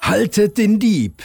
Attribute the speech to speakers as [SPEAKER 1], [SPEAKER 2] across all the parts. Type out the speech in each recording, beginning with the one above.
[SPEAKER 1] Haltet den Dieb!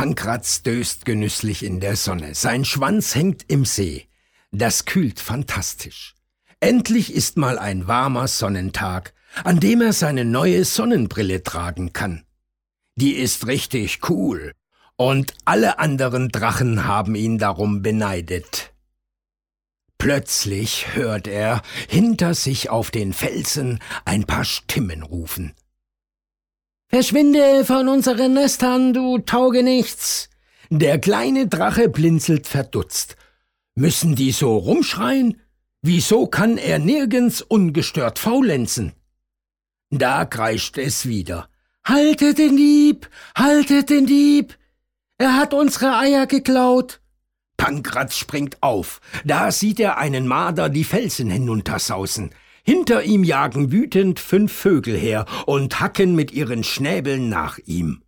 [SPEAKER 1] Pankratz döst genüsslich in der Sonne. Sein Schwanz hängt im See. Das kühlt fantastisch. Endlich ist mal ein warmer Sonnentag, an dem er seine neue Sonnenbrille tragen kann. Die ist richtig cool. Und alle anderen Drachen haben ihn darum beneidet. Plötzlich hört er hinter sich auf den Felsen ein paar Stimmen rufen. Verschwinde von unseren Nestern, du Taugenichts! Der kleine Drache blinzelt verdutzt. Müssen die so rumschreien? Wieso kann er nirgends ungestört faulenzen? Da kreischt es wieder. Haltet den Dieb! Haltet den Dieb! Er hat unsere Eier geklaut! Pankratz springt auf. Da sieht er einen Marder die Felsen hinuntersausen. Hinter ihm jagen wütend fünf Vögel her und hacken mit ihren Schnäbeln nach ihm.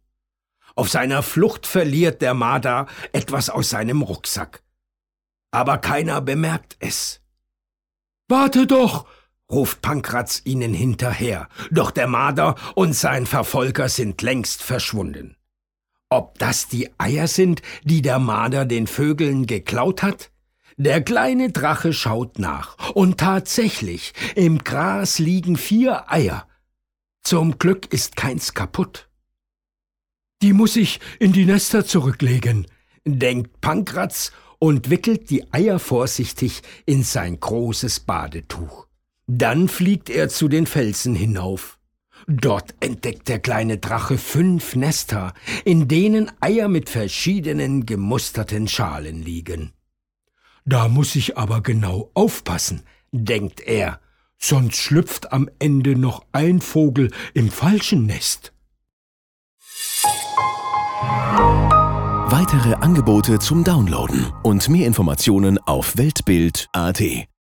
[SPEAKER 1] Auf seiner Flucht verliert der Marder etwas aus seinem Rucksack. Aber keiner bemerkt es. Warte doch! ruft Pankratz ihnen hinterher, doch der Marder und sein Verfolger sind längst verschwunden. Ob das die Eier sind, die der Marder den Vögeln geklaut hat? Der kleine Drache schaut nach, und tatsächlich, im Gras liegen vier Eier. Zum Glück ist keins kaputt. Die muss ich in die Nester zurücklegen, denkt Pankratz und wickelt die Eier vorsichtig in sein großes Badetuch. Dann fliegt er zu den Felsen hinauf. Dort entdeckt der kleine Drache fünf Nester, in denen Eier mit verschiedenen gemusterten Schalen liegen. Da muss ich aber genau aufpassen, denkt er, sonst schlüpft am Ende noch ein Vogel im falschen Nest.
[SPEAKER 2] Weitere Angebote zum Downloaden und mehr Informationen auf Weltbild.at